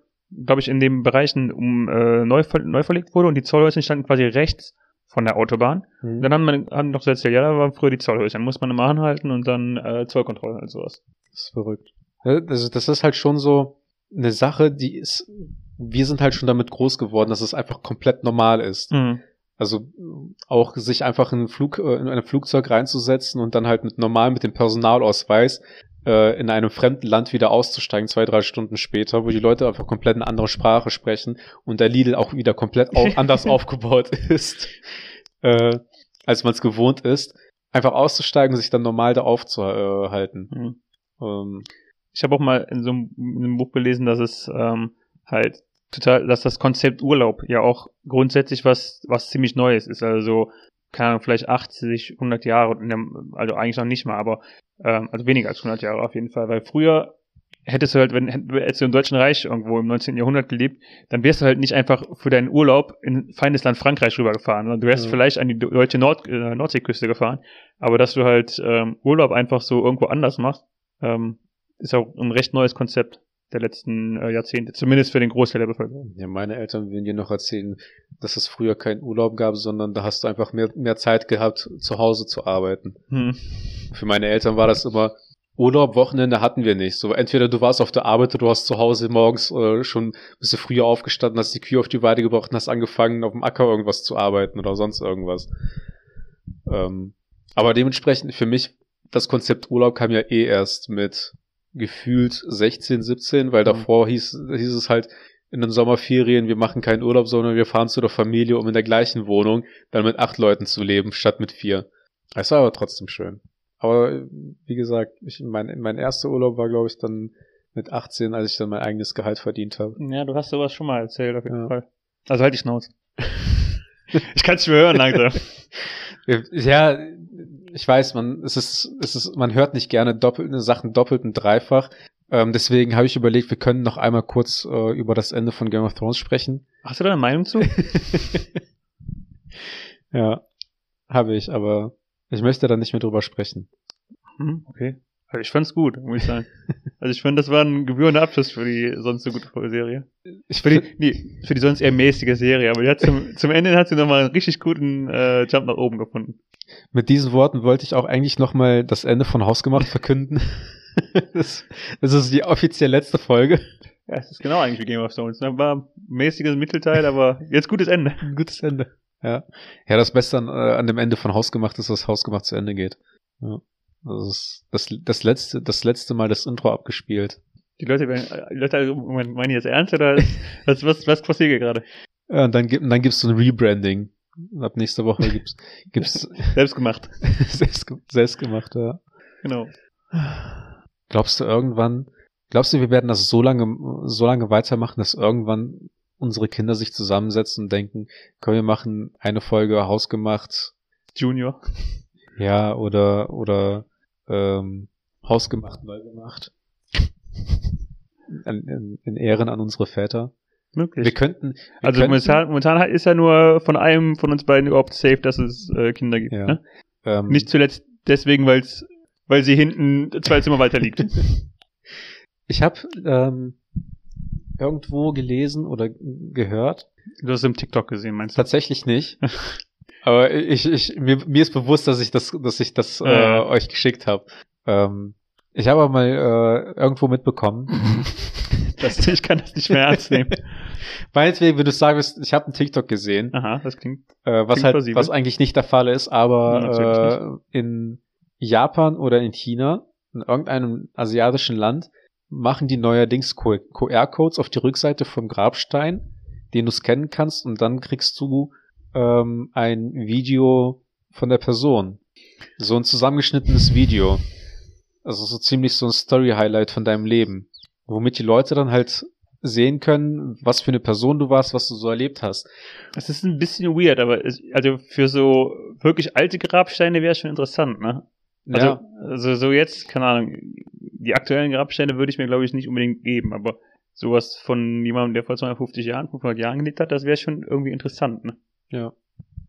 glaube ich, in den Bereichen um äh, neu, neu verlegt wurde und die Zollhäuschen standen quasi rechts von der Autobahn. Mhm. Dann haben, wir, haben noch so erzählt, ja, da waren früher die Zollhäuschen, muss man immer anhalten und dann äh, Zollkontrollen und sowas. Das ist verrückt. Also das ist halt schon so eine Sache, die ist, wir sind halt schon damit groß geworden, dass es einfach komplett normal ist. Mhm. Also auch sich einfach in ein, Flug, äh, in ein Flugzeug reinzusetzen und dann halt mit normal mit dem Personalausweis äh, in einem fremden Land wieder auszusteigen, zwei, drei Stunden später, wo die Leute einfach komplett eine andere Sprache sprechen und der Lidl auch wieder komplett au anders aufgebaut ist, äh, als man es gewohnt ist, einfach auszusteigen und sich dann normal da aufzuhalten. Mhm. Ähm, Ich habe auch mal in so einem, in einem Buch gelesen, dass es ähm, halt total, dass das Konzept Urlaub ja auch grundsätzlich was, was ziemlich Neues ist. Also so, keine Ahnung, vielleicht 80, 100 Jahre, also eigentlich noch nicht mal, aber ähm, also weniger als 100 Jahre auf jeden Fall, weil früher hättest du halt, wenn hättest du im Deutschen Reich irgendwo im 19. Jahrhundert gelebt, dann wärst du halt nicht einfach für deinen Urlaub in feindes Land Frankreich rübergefahren, sondern du wärst Ja. vielleicht an die deutsche Nord äh, Nordseeküste gefahren, aber dass du halt ähm, Urlaub einfach so irgendwo anders machst, ähm, ist auch ein recht neues Konzept der letzten äh, Jahrzehnte, zumindest für den Großteil der Bevölkerung. ja, meine Eltern würden dir noch erzählen, dass es früher keinen Urlaub gab, sondern da hast du einfach mehr, mehr Zeit gehabt, zu Hause zu arbeiten. Hm. Für meine Eltern war das immer, Urlaub, Wochenende hatten wir nicht. So, entweder du warst auf der Arbeit oder du hast zu Hause morgens äh, schon bist du früher aufgestanden, hast die Kühe auf die Weide gebracht und hast angefangen, auf dem Acker irgendwas zu arbeiten oder sonst irgendwas. Ähm, aber dementsprechend für mich, das Konzept Urlaub kam ja eh erst mit gefühlt 16, 17, weil Mhm. davor hieß, hieß es halt in den Sommerferien, wir machen keinen Urlaub, sondern wir fahren zu der Familie, um in der gleichen Wohnung dann mit acht Leuten zu leben, statt mit vier. Es war aber trotzdem schön. Aber wie gesagt, ich, mein, mein erster Urlaub war, glaube ich, dann mit 18, als ich dann mein eigenes Gehalt verdient habe. Ja, du hast sowas schon mal erzählt, auf jeden Ja. Fall. Also halt die Schnauze. ich kann es nicht mehr hören langsam. Ja, ich weiß, man, es ist, es ist, man hört nicht gerne doppelte Sachen doppelt und dreifach. Ähm, deswegen habe ich überlegt, wir können noch einmal kurz äh, über das Ende von Game of Thrones sprechen. Hast du da eine Meinung zu? Ja, habe ich, aber ich möchte da nicht mehr drüber sprechen. Hm, okay. Also ich fand's gut, muss ich sagen. Also ich fand, das war ein gebührender Abschluss für die sonst so gute Serie. Ich Für die, nee, für die sonst eher mäßige Serie, aber die hat zum, zum Ende hat sie nochmal einen richtig guten äh, Jump nach oben gefunden. Mit diesen Worten wollte ich auch eigentlich nochmal das Ende von Hausgemacht verkünden. das, das ist die offiziell letzte Folge. Ja, es ist genau eigentlich wie Game of Thrones. Ne? War ein mäßiges Mittelteil, aber jetzt gutes Ende. Gutes Ende. Ja. Ja, das Beste an, äh, an dem Ende von Hausgemacht ist, dass Hausgemacht zu Ende geht. Ja. Das ist das, das letzte, das letzte Mal das Intro abgespielt. Die Leute, werden, die Leute Moment, meinen jetzt ernst oder was, was, was passiert hier gerade? Ja, und dann gibt, dann gibt's so ein Rebranding. Ab nächster Woche gibt's, gibt's Selbst gemacht. selbst, selbst gemacht, ja. Genau. Glaubst du irgendwann, glaubst du, wir werden das so lange, so lange weitermachen, dass irgendwann unsere Kinder sich zusammensetzen und denken, komm, wir machen eine Folge hausgemacht, Junior. ja, oder, oder, ähm, hausgemacht, neu gemacht. In, in, in Ehren an unsere Väter. Möglich. Wir könnten, wir also könnten, momentan, momentan ist ja nur von einem von uns beiden überhaupt safe, dass es äh, Kinder gibt. Ja. Ne? ähm, Nicht zuletzt deswegen, weil's, weil sie hinten zwei Zimmer weiter liegt. ich habe ähm, irgendwo gelesen oder gehört, Du hast es im TikTok gesehen, meinst du? Tatsächlich nicht. Aber ich, ich, mir, mir ist bewusst, dass ich das, dass ich das äh, Ja. euch geschickt habe. Ähm, ich habe aber mal äh, irgendwo mitbekommen. Das, ich kann das nicht mehr ernst nehmen. Meinetwegen, wenn du sagst, ich habe einen TikTok gesehen, Aha, das klingt. äh, was klingt halt, plausibel. was eigentlich nicht der Fall ist, Ja, natürlich aber äh, in Japan oder in China, in irgendeinem asiatischen Land, machen die neuerdings QR-Codes auf die Rückseite vom Grabstein, den du scannen kannst und dann kriegst du ähm, ein Video von der Person. So ein zusammengeschnittenes Video. Also so ziemlich so ein Story-Highlight von deinem Leben. Womit die Leute dann halt sehen können, was für eine Person du warst, was du so erlebt hast. Das ist ein bisschen weird, aber es, also für so wirklich alte Grabsteine wäre es schon interessant, ne? Also, ja, also so jetzt, keine Ahnung, die aktuellen Grabsteine würde ich mir, glaube ich, nicht unbedingt geben, aber sowas von jemandem, der vor 250 Jahren, 500 Jahren gelebt hat, das wäre schon irgendwie interessant, ne? Ja.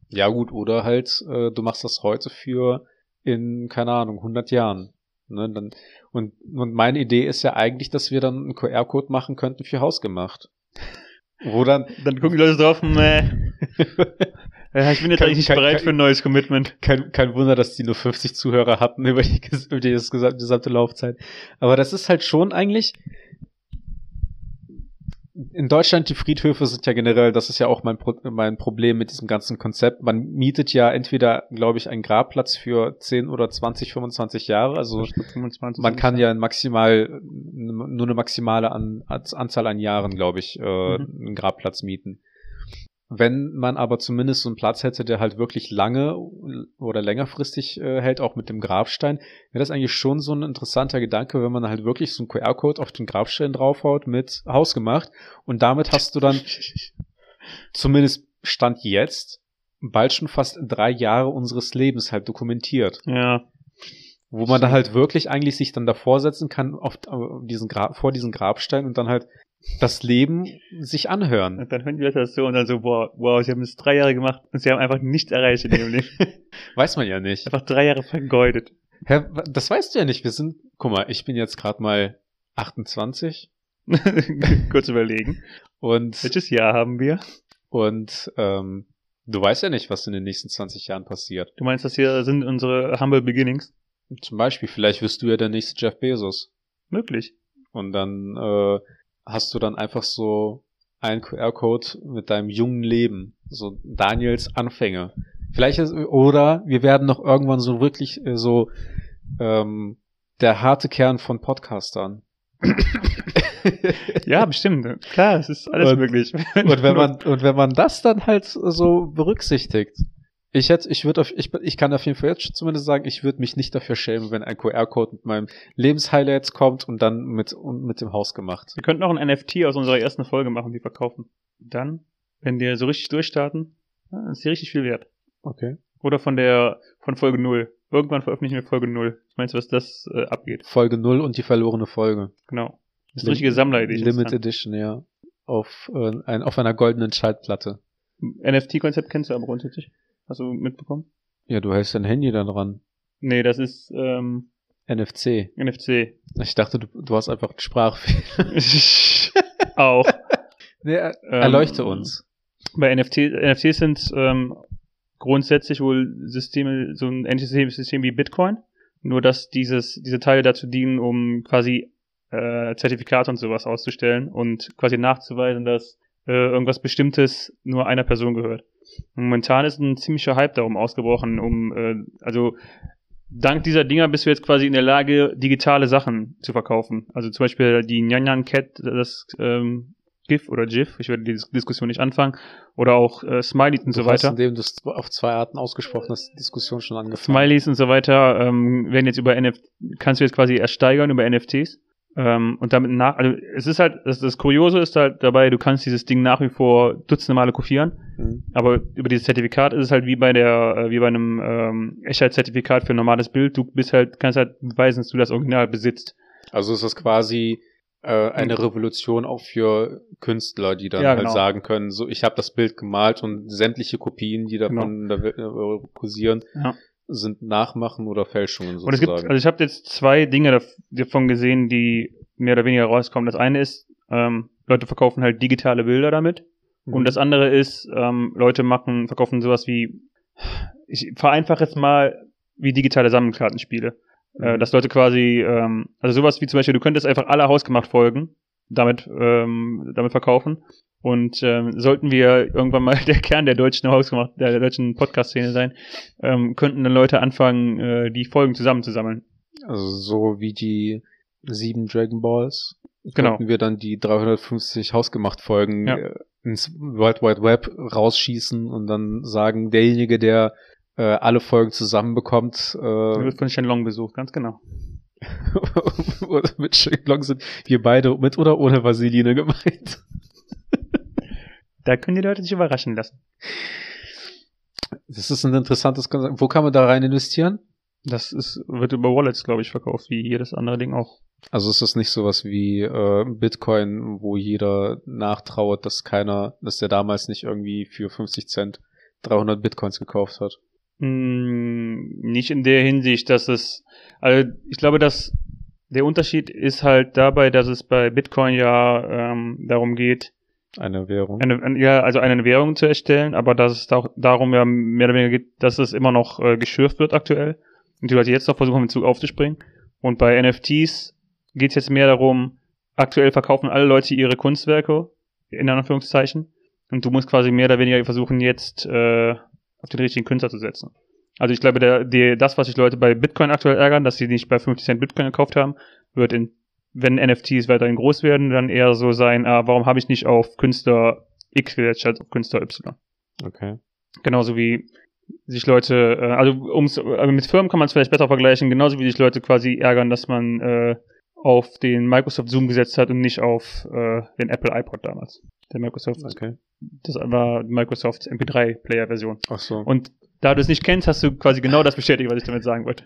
Ja gut, oder halt, äh, du machst das heute für in, keine Ahnung, 100 Jahren. Ne, dann, und, und meine Idee ist ja eigentlich, dass wir dann einen QR-Code machen könnten für Hausgemacht. Wo dann, Dann gucken die Leute drauf, nee, ja, ich bin jetzt Kein- eigentlich nicht kein- bereit kein- für ein neues Commitment. kein, kein Wunder, dass die nur 50 Zuhörer hatten über die, über die ges- gesamte Laufzeit. Aber das ist halt schon eigentlich, in Deutschland, die Friedhöfe sind ja generell, das ist ja auch mein, Pro mein Problem mit diesem ganzen Konzept. Man mietet ja entweder, glaube ich, einen Grabplatz für 10 oder 20, 25 Jahre. Also 25 man kann ja maximal, nur eine maximale an, Anzahl an Jahren, glaube ich, äh, Mhm. einen Grabplatz mieten. Wenn man aber zumindest so einen Platz hätte, der halt wirklich lange oder längerfristig äh, hält, auch mit dem Grabstein, wäre das eigentlich schon so ein interessanter Gedanke, wenn man halt wirklich so einen QR-Code auf den Grabstein draufhaut mit Haus gemacht und damit hast du dann zumindest Stand jetzt bald schon fast drei Jahre unseres Lebens halt dokumentiert. Ja. Wo man da halt wirklich eigentlich sich dann davor setzen kann auf diesen Grab, vor diesen Grabstein und dann halt das Leben sich anhören. Und dann hören die Leute das so und dann so, wow, wow, sie haben es drei Jahre gemacht und sie haben einfach nichts erreicht in ihrem Leben. Weiß man ja nicht. Einfach drei Jahre vergeudet. Hä, das weißt du ja nicht. Wir sind, guck mal, ich bin jetzt gerade mal 28. Kurz überlegen. Und welches Jahr haben wir? Und ähm, du weißt ja nicht, was in den nächsten 20 Jahren passiert. Du meinst, das hier sind unsere humble beginnings? Zum Beispiel, vielleicht wirst du ja der nächste Jeff Bezos. Möglich. Und dann äh, hast du dann einfach so einen QR-Code mit deinem jungen Leben, so Daniels Anfänge. Vielleicht ist, oder wir werden noch irgendwann so wirklich äh, so ähm, der harte Kern von Podcastern. ja, bestimmt. Klar, es ist alles und, möglich. und wenn man und wenn man das dann halt so berücksichtigt, ich hätte, ich würde, ich, ich kann auf jeden Fall jetzt zumindest sagen, ich würde mich nicht dafür schämen, wenn ein QR-Code mit meinem Lebenshighlights kommt und dann mit, und mit dem Haus gemacht. Wir könnten auch ein NFT aus unserer ersten Folge machen, die verkaufen. Dann, wenn wir so richtig durchstarten, ist die richtig viel wert. Okay. Oder von der, von Folge 0. Irgendwann veröffentlichen wir Folge 0. Meinst du, was das äh, abgeht? Folge 0 und die verlorene Folge. Genau. Das ist eine richtige Sammler-Edition. Limited Edition, ja. Auf, äh, ein, auf einer goldenen Schaltplatte. NFT-Konzept kennst du aber grundsätzlich? Hast du mitbekommen? Ja, du hältst dein Handy da dran. Nee, das ist ähm, NFC. NFC. Ich dachte, du, du hast einfach Sprachfehler. Auch. Nee, er, ähm, erleuchte uns. Bei NFT, NFTs sind ähm, grundsätzlich wohl Systeme, so ein ähnliches System wie Bitcoin, nur dass dieses, diese Teile dazu dienen, um quasi äh, Zertifikate und sowas auszustellen und quasi nachzuweisen, dass äh, irgendwas Bestimmtes nur einer Person gehört. Momentan ist ein ziemlicher Hype darum ausgebrochen, um, äh, also dank dieser Dinger bist du jetzt quasi in der Lage, digitale Sachen zu verkaufen. Also zum Beispiel die Nyan Cat, das ähm, GIF oder GIF, ich werde die Diskussion nicht anfangen, oder auch äh, Smileys und du so weiter. Indem du es auf zwei Arten ausgesprochen hast, die Diskussion schon angefangen. Smileys und so weiter ähm, werden jetzt über NFT, kannst du jetzt quasi ersteigern über NFTs. Ähm, und damit nach, also es ist halt, das, das Kuriose ist halt dabei, du kannst dieses Ding nach wie vor dutzende Male kopieren, mhm. aber über dieses Zertifikat ist es halt wie bei der, äh, wie bei einem ähm, Echtheitszertifikat für ein normales Bild, du bist halt, kannst halt beweisen, dass du das Original besitzt. Also ist das quasi äh, eine Revolution auch für Künstler, die dann Ja, halt genau. sagen können, so ich habe das Bild gemalt und sämtliche Kopien, die davon der Welt äh, kursieren, Ja. Sind Nachmachen oder Fälschungen Und es gibt, sozusagen. also ich habe jetzt zwei Dinge dav- davon gesehen, die mehr oder weniger rauskommen. Das eine ist, ähm, Leute verkaufen halt digitale Bilder damit. Mhm. Und das andere ist, ähm, Leute machen, verkaufen sowas wie, ich vereinfache jetzt mal, wie digitale Sammelkartenspiele. Äh, Mhm. dass Leute quasi, ähm, also sowas wie zum Beispiel, du könntest einfach alle hausgemacht folgen, damit, ähm, damit verkaufen. Und ähm, sollten wir irgendwann mal der Kern der deutschen Hausgemacht, der, deutschen Podcast-Szene sein, ähm, könnten dann Leute anfangen, äh, die Folgen zusammenzusammeln. Also so wie die sieben Dragon Balls. Genau. Könnten wir dann die 350 hausgemacht Folgen Ja. äh, ins World Wide Web rausschießen und dann sagen, derjenige, der äh, alle Folgen zusammenbekommt, äh, wirst von Shenlong besucht, ganz genau. mit Shenlong sind wir beide mit oder ohne Vaseline gemeint. Da können die Leute sich überraschen lassen. Das ist ein interessantes Konzept. Wo kann man da rein investieren? Das ist, wird über Wallets, glaube ich, verkauft, wie jedes andere Ding auch. Also ist das nicht sowas wie äh, Bitcoin, wo jeder nachtrauert, dass keiner, dass der damals nicht irgendwie für 50 Cent 300 Bitcoins gekauft hat. Hm, nicht in der Hinsicht, dass es, also ich glaube, dass der Unterschied ist halt dabei, dass es bei Bitcoin ja ähm, darum geht, Eine Währung. eine, ein- ja, also eine Währung zu erstellen, aber dass es auch darum ja mehr oder weniger geht, dass es immer noch äh, geschürft wird aktuell und die Leute jetzt noch versuchen, mit Zug aufzuspringen. Und bei NFTs geht es jetzt mehr darum, aktuell verkaufen alle Leute ihre Kunstwerke, in Anführungszeichen, und du musst quasi mehr oder weniger versuchen, jetzt äh, auf den richtigen Künstler zu setzen. Also ich glaube, der, der, das, was sich Leute bei Bitcoin aktuell ärgern, dass sie nicht bei 50 Cent Bitcoin gekauft haben, wird in, wenn NFTs weiterhin groß werden, dann eher so sein, ah, warum habe ich nicht auf Künstler X gesetzt als auf Künstler Y. Okay. Genauso wie sich Leute, äh, also ums, also mit Firmen kann man es vielleicht besser vergleichen, genauso wie sich Leute quasi ärgern, dass man äh, auf den Microsoft Zoom gesetzt hat und nicht auf äh, den Apple iPod damals. Der Microsoft, Okay. das war Microsofts MP3-Player-Version. Ach so. Und da du es nicht kennst, hast du quasi genau das bestätigt, was ich damit sagen wollte.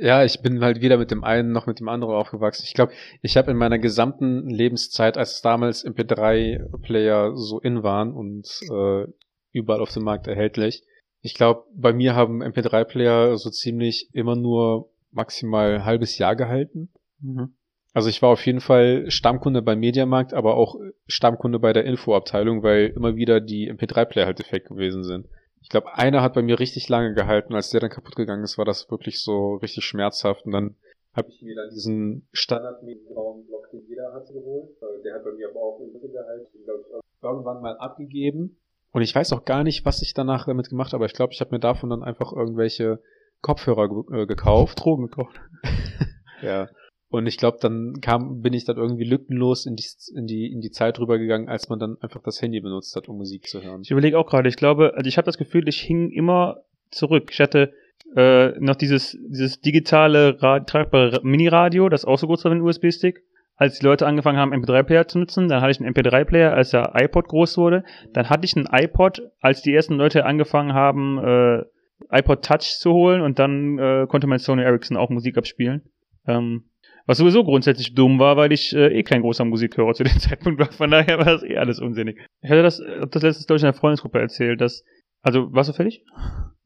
Ja, ich bin halt weder mit dem einen noch mit dem anderen aufgewachsen. Ich glaube, ich habe in meiner gesamten Lebenszeit, als damals MP3-Player so in waren und äh, überall auf dem Markt erhältlich, ich glaube, bei mir haben MP3-Player so ziemlich immer nur maximal ein halbes Jahr gehalten. Mhm. Also ich war auf jeden Fall Stammkunde beim Mediamarkt, aber auch Stammkunde bei der Infoabteilung, weil immer wieder die MP3-Player halt defekt gewesen sind. Ich glaube, einer hat bei mir richtig lange gehalten, als der dann kaputt gegangen ist, war das wirklich so richtig schmerzhaft. Und dann habe ich mir dann diesen standard grauen Block, den jeder hatte, geholt. Der hat bei mir aber auch in Mitte gehalten, den, glaub ich, irgendwann mal abgegeben. Und ich weiß auch gar nicht, was ich danach damit gemacht habe. aber Ich glaube, ich habe mir davon dann einfach irgendwelche Kopfhörer ge- äh, gekauft. Drogen gekauft. Ja. Und ich glaube, dann kam, bin ich dann irgendwie lückenlos in die, in die, in die Zeit rübergegangen, als man dann einfach das Handy benutzt hat, um Musik zu hören. Ich überlege auch gerade, ich glaube, also ich habe das Gefühl, ich hing immer zurück. Ich hatte äh, noch dieses, dieses digitale Ra tragbare Mini-Radio, das auch so groß war wie ein USB-Stick. Als die Leute angefangen haben, MP3-Player zu nutzen, dann hatte ich einen MP3-Player, als der iPod groß wurde. Dann hatte ich einen iPod, als die ersten Leute angefangen haben, äh, iPod Touch zu holen und dann äh, konnte mein Sony Ericsson auch Musik abspielen. Ähm, was sowieso grundsätzlich dumm war, weil ich äh, eh kein großer Musikhörer zu dem Zeitpunkt war. Von daher war das eh alles unsinnig. Ich hatte das, hab das letztes, ich, in der Freundesgruppe erzählt, dass, also, warst du fertig?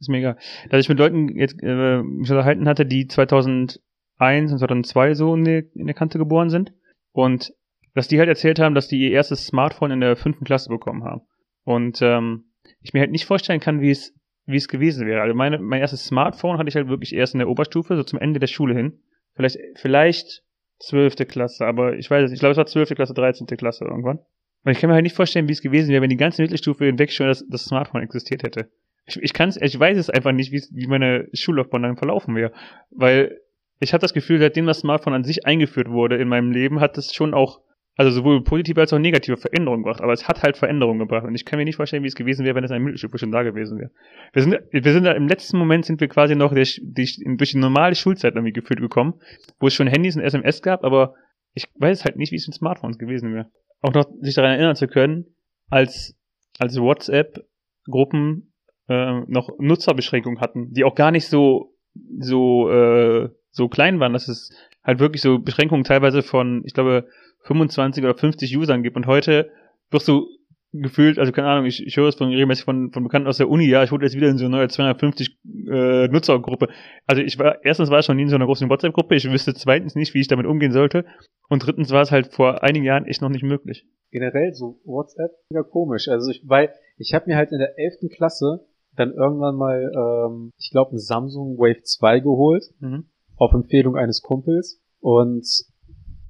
Ist mir egal. Dass ich mit Leuten jetzt äh, mich unterhalten hatte, die 2001 und 2002 so in, die, in der Kante geboren sind. Und dass die halt erzählt haben, dass die ihr erstes Smartphone in der fünften Klasse bekommen haben. Und ähm, ich mir halt nicht vorstellen kann, wie es wie es gewesen wäre. Also meine, mein erstes Smartphone hatte ich halt wirklich erst in der Oberstufe, so zum Ende der Schule hin. Vielleicht, vielleicht zwölfte Klasse, aber ich weiß es nicht. Ich glaube, es war zwölfte Klasse, dreizehnte Klasse irgendwann. Und ich kann mir halt nicht vorstellen, wie es gewesen wäre, wenn die ganze Mittelstufe hinweg schon das, das Smartphone existiert hätte. Ich, ich kann's, ich weiß es einfach nicht, wie meine Schullaufbahn dann verlaufen wäre. Weil ich habe das Gefühl, seitdem das Smartphone an sich eingeführt wurde in meinem Leben, hat es schon auch, also sowohl positive als auch negative Veränderungen gebracht. Aber es hat halt Veränderungen gebracht. Und ich kann mir nicht vorstellen, wie es gewesen wäre, wenn es in der Mittelstufe schon da gewesen wäre. Wir sind, wir sind da im letzten Moment sind wir quasi noch durch die normale Schulzeit irgendwie gefühlt gekommen, wo es schon Handys und SMS gab, aber ich weiß halt nicht, wie es mit Smartphones gewesen wäre. Auch noch sich daran erinnern zu können, als, als WhatsApp-Gruppen äh, noch Nutzerbeschränkungen hatten, die auch gar nicht so, so, äh, so klein waren, dass es halt wirklich so Beschränkungen teilweise von, ich glaube, 25 oder 50 Usern gibt. Und heute wirst du gefühlt, also keine Ahnung, ich, ich höre es von regelmäßig von, von Bekannten aus der Uni, ja, ich wurde jetzt wieder in so eine neue 250 äh, Nutzergruppe. Also ich war, erstens war ich schon nie in so einer großen WhatsApp-Gruppe, ich wüsste zweitens nicht, wie ich damit umgehen sollte. Und drittens war es halt vor einigen Jahren echt noch nicht möglich. Generell so WhatsApp wieder komisch. Also ich, weil ich habe mir halt in der 11. Klasse dann irgendwann mal, ähm, ich glaube, ein Samsung Wave 2 geholt, Mhm. auf Empfehlung eines Kumpels. Und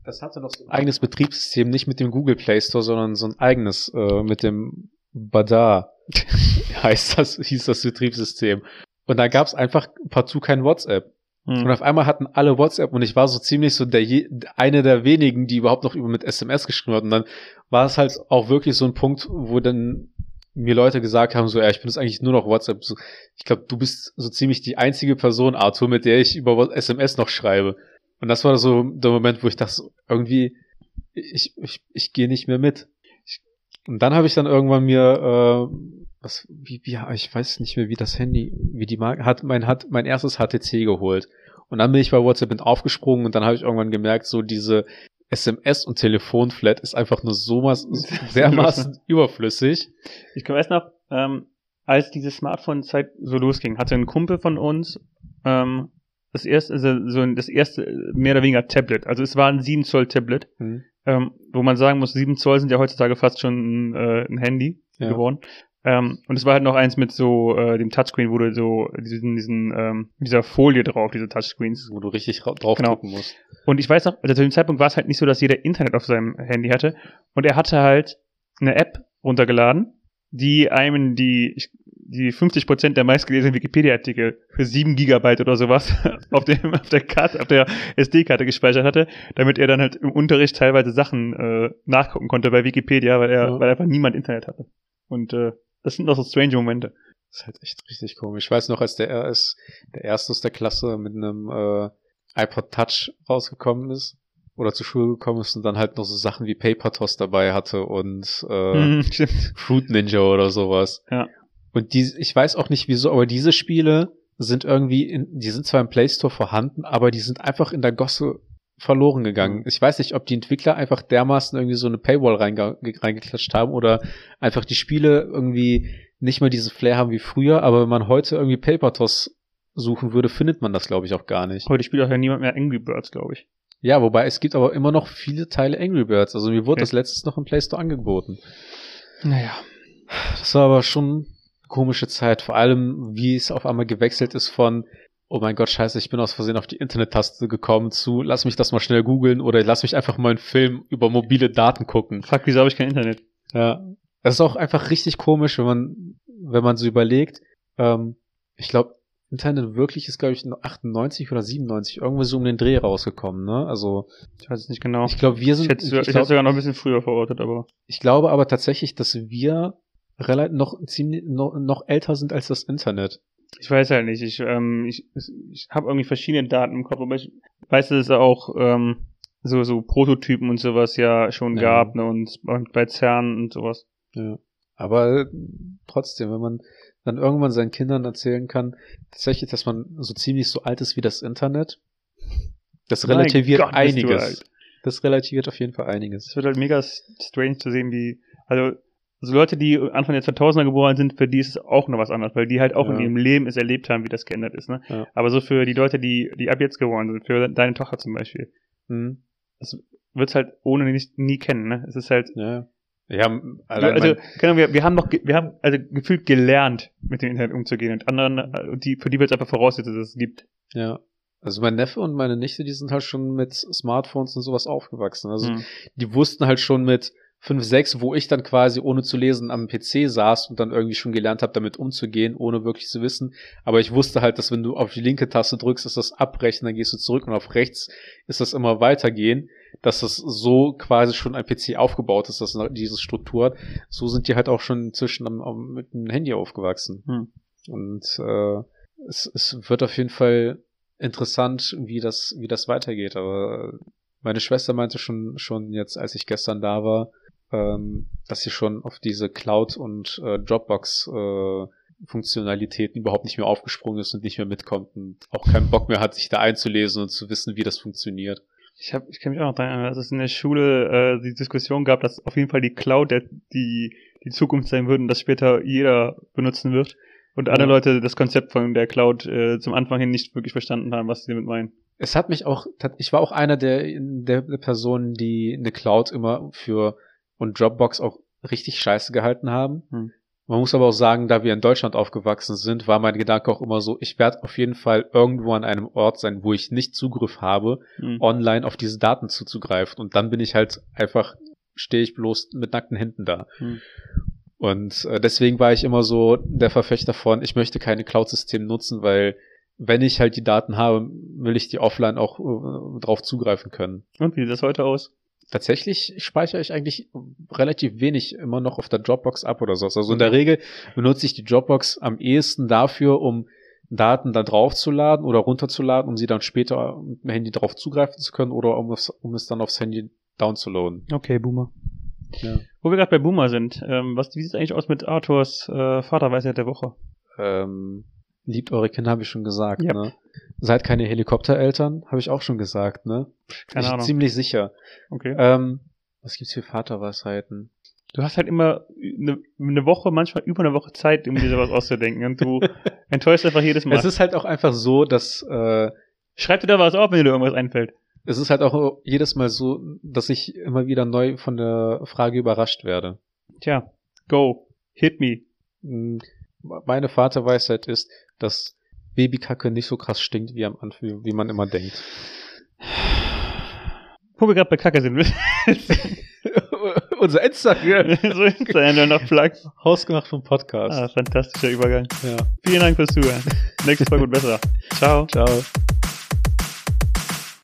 das hatte noch so ein eigenes Betriebssystem, nicht mit dem Google Play Store, sondern so ein eigenes äh, mit dem Badar heißt das, hieß das Betriebssystem. Und da gab es einfach partout kein WhatsApp. Und Mhm. auf einmal hatten alle WhatsApp und ich war so ziemlich so der je, eine der wenigen, die überhaupt noch über mit SMS geschrieben hat. Und dann war es halt auch wirklich so ein Punkt, wo dann mir Leute gesagt haben, so, ja, ich benutze eigentlich nur noch WhatsApp. So, ich glaube, du bist so ziemlich die einzige Person, Arthur, mit der ich über SMS noch schreibe. Und das war so der Moment, wo ich dachte, irgendwie, ich, ich, ich gehe nicht mehr mit. Ich, und dann habe ich dann irgendwann mir, äh, was, wie, wie, ich weiß nicht mehr, wie das Handy, wie die Marke, hat mein, hat mein erstes HTC geholt. Und dann bin ich bei WhatsApp mit aufgesprungen und dann habe ich irgendwann gemerkt, so diese SMS- und Telefonflat ist einfach nur so maß, dermaßen überflüssig. Ich weiß noch, ähm, als diese Smartphone-Zeit so losging, hatte ein Kumpel von uns ähm, das erste, also so ein, das erste äh, mehr oder weniger Tablet. Also es war ein 7 Zoll Tablet, Hm. ähm, wo man sagen muss, 7 Zoll sind ja heutzutage fast schon ein, äh, ein Handy Ja. geworden. Ähm, und es war halt noch eins mit so äh, dem Touchscreen, wo du so diesen, diesen ähm, dieser Folie drauf, diese Touchscreens. Wo du richtig ra- drauf Genau. gucken musst. Und ich weiß noch, also zu dem Zeitpunkt war es halt nicht so, dass jeder Internet auf seinem Handy hatte. Und er hatte halt eine App runtergeladen, die einem die, ich- die 50% der meistgelesenen Wikipedia-Artikel für 7 Gigabyte oder sowas auf, dem, auf der Karte, auf der SD-Karte gespeichert hatte, damit er dann halt im Unterricht teilweise Sachen äh, nachgucken konnte bei Wikipedia, weil er, Ja. weil einfach niemand Internet hatte. Und äh, das sind doch so strange Momente. Das ist halt echt richtig komisch. Ich weiß noch, als der RS, der erste aus der Klasse mit einem äh, iPod Touch rausgekommen ist oder zur Schule gekommen ist und dann halt noch so Sachen wie Paper Toss dabei hatte und äh. Fruit Ninja oder sowas. Ja. Und die, ich weiß auch nicht wieso, aber diese Spiele sind irgendwie, in, die sind zwar im Play Store vorhanden, aber die sind einfach in der Gosse verloren gegangen. Ich weiß nicht, ob die Entwickler einfach dermaßen irgendwie so eine Paywall reinge reingeklatscht haben oder einfach die Spiele irgendwie nicht mehr diesen Flair haben wie früher, aber wenn man heute irgendwie Paper Toss suchen würde, findet man das, glaube ich, auch gar nicht. Heute spielt auch ja niemand mehr Angry Birds, glaube ich. Ja, wobei es gibt aber immer noch viele Teile Angry Birds. Also mir wurde Okay. das letztes noch im Play Store angeboten. Naja. Das war aber schon komische Zeit. Vor allem, wie es auf einmal gewechselt ist von, oh mein Gott, scheiße, ich bin aus Versehen auf die Internet-Taste gekommen zu, lass mich das mal schnell googeln oder lass mich einfach mal einen Film über mobile Daten gucken. Fuck, wieso habe ich kein Internet? Ja. Das ist auch einfach richtig komisch, wenn man, wenn man so überlegt. Ähm, ich glaube, Internet wirklich ist, glaube ich, 98 oder 97, irgendwo so um den Dreh rausgekommen, ne? Also, Ich weiß es nicht genau. ich glaube, wir Ich sind, hätte, ich ich, hätte glaub, sogar noch ein bisschen früher verortet, aber ich glaube aber tatsächlich, dass wir noch ziemlich noch, noch älter sind als das Internet. ich weiß halt nicht. Ich, ähm, ich, ich habe irgendwie verschiedene Daten im Kopf, aber ich weiß, dass es auch ähm, so, so Prototypen und sowas ja schon Ja. gab, ne? Und, und bei CERN und sowas. Ja. Aber trotzdem, wenn man dann irgendwann seinen Kindern erzählen kann, tatsächlich, dass man so ziemlich so alt ist wie das Internet, das relativiert Gott, einiges. Das relativiert auf jeden Fall einiges. Es wird halt mega strange zu sehen, wie, also, so Leute, die Anfang der 2000er geboren sind, für die ist es auch noch was anderes, weil die halt auch Ja. in ihrem Leben es erlebt haben, wie das geändert ist, ne? Ja. Aber so für die Leute, die, die ab jetzt geboren sind, für deine Tochter zum Beispiel, Hm. wird's halt ohne nicht, nie kennen, ne? Es ist halt, Ja. Ja, also, allein mein, keine Ahnung, wir, wir haben noch, wir haben also gefühlt gelernt, mit dem Internet umzugehen und anderen, äh, die, für die wird es einfach voraussetzen, dass es gibt. ja. Also mein Neffe und meine Nichte, die sind halt schon mit Smartphones und sowas aufgewachsen. Also Hm. die wussten halt schon mit 5, 6, wo ich dann quasi ohne zu lesen am PC saß und dann irgendwie schon gelernt habe, damit umzugehen, ohne wirklich zu wissen. Aber ich wusste halt, dass wenn du auf die linke Taste drückst, ist das abbrechen, dann gehst du zurück und auf rechts ist das immer weitergehen, dass das so quasi schon ein PC aufgebaut ist, dass diese Struktur hat. So sind die halt auch schon inzwischen am, am, mit dem Handy aufgewachsen. Hm. Und äh, es, es wird auf jeden Fall interessant, wie das, wie das weitergeht. Aber meine Schwester meinte schon, schon jetzt, als ich gestern da war, ähm, dass sie schon auf diese Cloud- und äh, Dropbox-Funktionalitäten überhaupt nicht mehr aufgesprungen ist und nicht mehr mitkommt und auch keinen Bock mehr hat, sich da einzulesen und zu wissen, wie das funktioniert. Ich, hab, ich kann mich auch noch daran erinnern, dass es in der Schule äh, die Diskussion gab, dass auf jeden Fall die Cloud der, die, die Zukunft sein wird und das später jeder benutzen wird. Und andere Ja. Leute das Konzept von der Cloud äh, zum Anfang hin nicht wirklich verstanden haben, was sie damit meinen. Es hat mich auch, ich war auch einer der, der Personen, die eine Cloud immer für und Dropbox auch richtig scheiße gehalten haben. Hm. Man muss aber auch sagen, da wir in Deutschland aufgewachsen sind, war mein Gedanke auch immer so, ich werde auf jeden Fall irgendwo an einem Ort sein, wo ich nicht Zugriff habe, Hm. online auf diese Daten zuzugreifen. Und dann bin ich halt einfach, stehe ich bloß mit nackten Händen da. Hm. Und äh, deswegen war ich immer so der Verfechter von, ich möchte keine Cloud-System nutzen, weil wenn ich halt die Daten habe, will ich die offline auch äh, drauf zugreifen können. Und wie sieht das heute aus? Tatsächlich speichere ich eigentlich relativ wenig immer noch auf der Dropbox ab oder so. Also in der Regel benutze ich die Dropbox am ehesten dafür, um Daten da drauf zu laden oder runterzuladen, um sie dann später mit dem Handy drauf zugreifen zu können oder um es, um es dann aufs Handy downzuladen. Okay, Boomer. Ja. Wo wir gerade bei Boomer sind, ähm, was, wie sieht es eigentlich aus mit Arthurs äh, Vaterweisheit der Woche? Ähm, liebt eure Kinder, habe ich schon gesagt. Ja. Ne? Seid keine Helikoptereltern, habe ich auch schon gesagt. Ne? Keine ich Ahnung. ziemlich sicher. Okay. Ähm, was gibt's für Vaterweisheiten? Du hast halt immer eine, eine Woche, manchmal über eine Woche Zeit, um dir sowas auszudenken. Und du enttäuschst einfach jedes Mal. Es ist halt auch einfach so, dass äh, Schreib dir da was auf, wenn dir irgendwas einfällt. es ist halt auch jedes Mal so, dass ich immer wieder neu von der Frage überrascht werde. Tja, go. Hit me. Meine Vaterweisheit ist, dass Babykacke nicht so krass stinkt, wie, am Anfang, wie man immer denkt. Wo wir gerade bei Kacke sind. unser Instagram. so der noch Plug. Hausgemacht vom Podcast. Ah, fantastischer Übergang. Ja. Vielen Dank fürs Zuhören. Nächstes Mal gut besser. Ciao. Ciao.